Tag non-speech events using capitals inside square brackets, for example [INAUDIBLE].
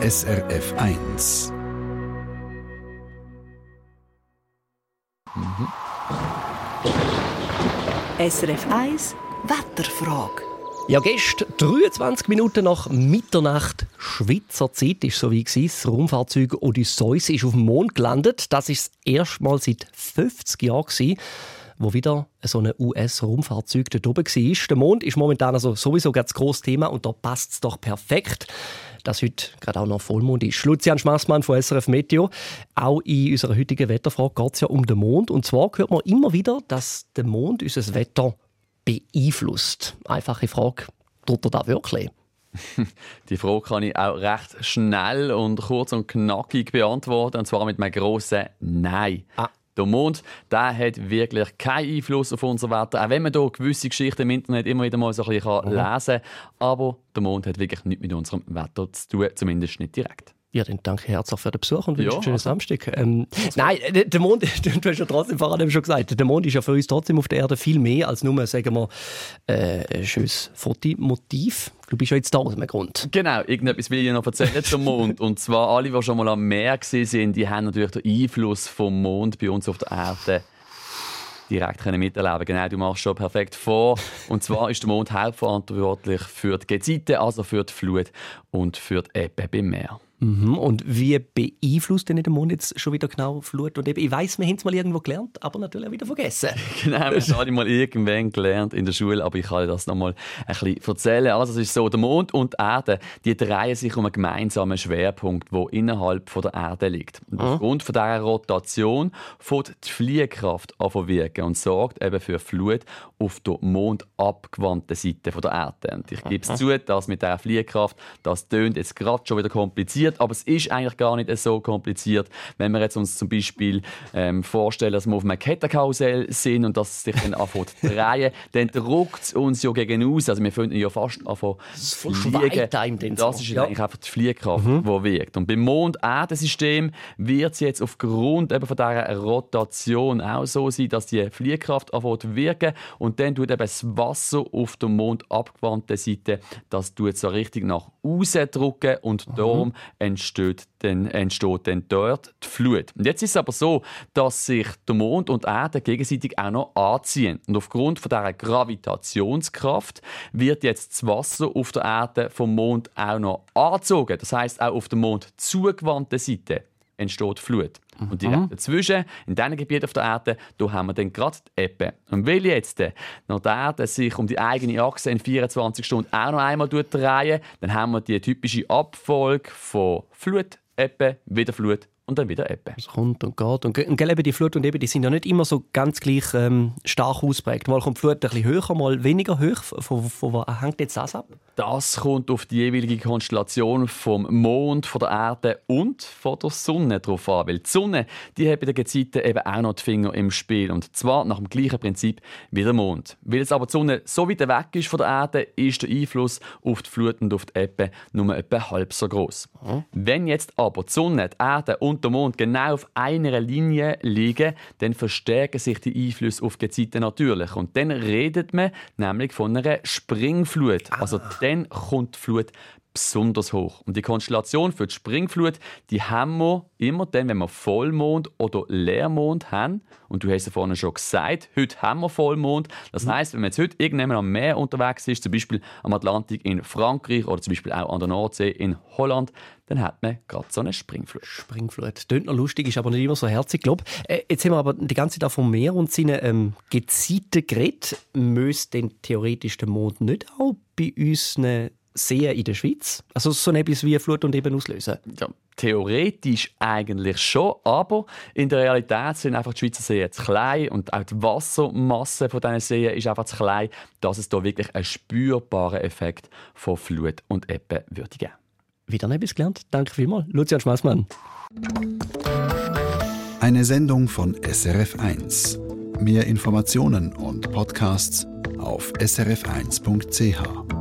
SRF 1. Mhm. SRF 1 Wetterfrage. Ja, gestern 23 Minuten nach Mitternacht Schweizer Zeit ist so wie das Raumfahrzeug Odysseus ist auf dem Mond gelandet. Das ist das erste Mal seit 50 Jahren gewesen, wo wieder so ein US-Raumfahrzeug dort oben war. Der Mond ist momentan also sowieso ein grosses Thema und da passt es doch perfekt dass heute gerade auch noch Vollmond ist. Lucian Schmassmann von SRF Meteo. Auch in unserer heutigen Wetterfrage geht es ja um den Mond. Und zwar hört man immer wieder, dass der Mond unser Wetter beeinflusst. Einfache Frage, tut er das wirklich? [LAUGHS] Die Frage kann ich auch recht schnell und kurz und knackig beantworten, und zwar mit einem grossen Nein. Ah. Der Mond der hat wirklich keinen Einfluss auf unser Wetter, auch wenn man hier gewisse Geschichten im Internet immer wieder mal so ein bisschen mhm. lesen kann. Aber der Mond hat wirklich nichts mit unserem Wetter zu tun, zumindest nicht direkt. Ja, dann danke herzlich für den Besuch und wünsche ja, einen schönen also. Samstag. Ähm, nein, der Mond, [LAUGHS] du hast ja trotzdem vorhin schon gesagt, der Mond ist ja für uns trotzdem auf der Erde viel mehr als nur, sagen wir, äh, ein schönes Fotomotiv. Du bist ja jetzt da aus einem Grund. Genau, irgendetwas will ich noch erzählen zum Mond. Und zwar alle, die schon mal am Meer sind, die haben natürlich den Einfluss vom Mond bei uns auf der Erde direkt miterleben Genau, du machst schon perfekt vor. Und zwar ist der Mond hauptverantwortlich für die Gezeiten, also für die Flut und für die Ebbe beim Meer. Mhm. Und wie beeinflusst denn der Mond jetzt schon wieder genau Flut und eben? Ich weiß, wir haben es mal irgendwo gelernt, aber natürlich auch wieder vergessen. [LAUGHS] genau, wir haben es mal irgendwann gelernt in der Schule, aber ich kann das noch mal ein bisschen erzählen. Also es ist so, der Mond und die Erde, die drehen sich um einen gemeinsamen Schwerpunkt, der innerhalb von der Erde liegt. Und mhm. aufgrund von dieser Rotation fährt die Fliehkraft an wirken und sorgt eben für Flut auf der mondabgewandten Seite der Erde. Und ich gebe es zu, dass mit dieser Fliehkraft, das tönt jetzt gerade schon wieder kompliziert, kompliziert, aber es ist eigentlich gar nicht so kompliziert. Wenn wir jetzt uns zum Beispiel ähm, vorstellen, dass wir auf einem Kettenkarussell sind und dass es sich dann anfängt zu drehen, [LAUGHS] dann druckt es uns ja gegen aus. Also wir finden ja fast anfangen zu fliegen. Das ist ja. eigentlich einfach die Fliehkraft, mhm. die wirkt. Und beim Mond-Erde-System wird es jetzt aufgrund eben von dieser Rotation auch so sein, dass die Fliehkraft anfängt zu wirken und dann tut eben das Wasser auf der Mond abgewandten Seite, das tut so richtig nach außen drücken und mhm. darum entsteht dann, entsteht dann dort die Flut. Und jetzt ist es aber so, dass sich der Mond und Erde gegenseitig auch noch anziehen. Und aufgrund von dieser Gravitationskraft wird jetzt das Wasser auf der Erde vom Mond auch noch angezogen. Das heißt auch auf der Mond zugewandten Seite entsteht Flut. Und direkt mhm. dazwischen, in diesen Gebieten auf der Erde, da haben wir dann gerade die Ebbe. Und weil jetzt noch die Erde sich um die eigene Achse in 24 Stunden auch noch einmal drehen, dann haben wir die typische Abfolge von Flut, Ebbe, wieder Flut und dann wieder Ebbe. Es kommt und geht. Und, und eben die Flut und Ebbe, die sind ja nicht immer so ganz gleich ähm, stark ausprägt. Mal kommt die Flut ein bisschen höher, mal weniger hoch. Von, von, von hängt jetzt das ab? Das kommt auf die jeweilige Konstellation vom Mond, von der Erde und von der Sonne drauf an. Weil die Sonne, die hat bei den Gezeiten eben auch noch die Finger im Spiel. Und zwar nach dem gleichen Prinzip wie der Mond. Weil jetzt aber die Sonne so weit weg ist von der Erde, ist der Einfluss auf die Flut und auf die Ebbe nur etwa halb so groß. Mhm. Wenn jetzt aber die Sonne, die Erde und und der Mond genau auf einer Linie liegen, dann verstärken sich die Einflüsse auf die Gezeiten natürlich. Und dann redet man nämlich von einer Springflut. Ah. Also dann kommt die Flut besonders hoch. Und die Konstellation für die Springflut, die haben wir immer dann, wenn wir Vollmond oder Leermond haben. Und du hast ja vorhin schon gesagt, heute haben wir Vollmond. Das mhm. heißt, wenn man jetzt heute irgendjemand am Meer unterwegs ist, zum Beispiel am Atlantik in Frankreich oder zum Beispiel auch an der Nordsee in Holland, dann hat man gerade so eine Springflut. Springflut. Tönt noch lustig, ist aber nicht immer so herzig, glaube äh, Jetzt haben wir aber die ganze Zeit vom Meer und seinen ähm, Gezeiten geredet. Müsste denn theoretisch der Mond nicht auch bei uns sehen in der Schweiz? Also so etwas wie Flut und eben auslösen? Ja, theoretisch eigentlich schon, aber in der Realität sind einfach die Schweizer Seen zu klein und auch die Wassermasse von diesen Seen ist einfach zu klein, dass es da wirklich einen spürbaren Effekt von Flut und Ebbe würde geben. Wieder etwas gelernt. Danke vielmals, Lucian Schmaßmann. Eine Sendung von SRF1. Mehr Informationen und Podcasts auf srf1.ch.